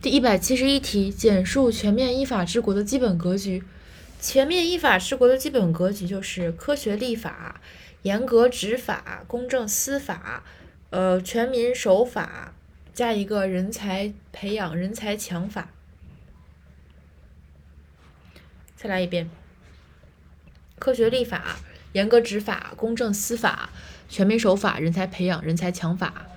第一百七十一题简述全面依法治国的基本格局。全面依法治国的基本格局就是科学立法严格执法公正司法呃全民守法加一个人才培养人才强法。再来一遍科学立法严格执法公正司法全民守法人才培养人才强法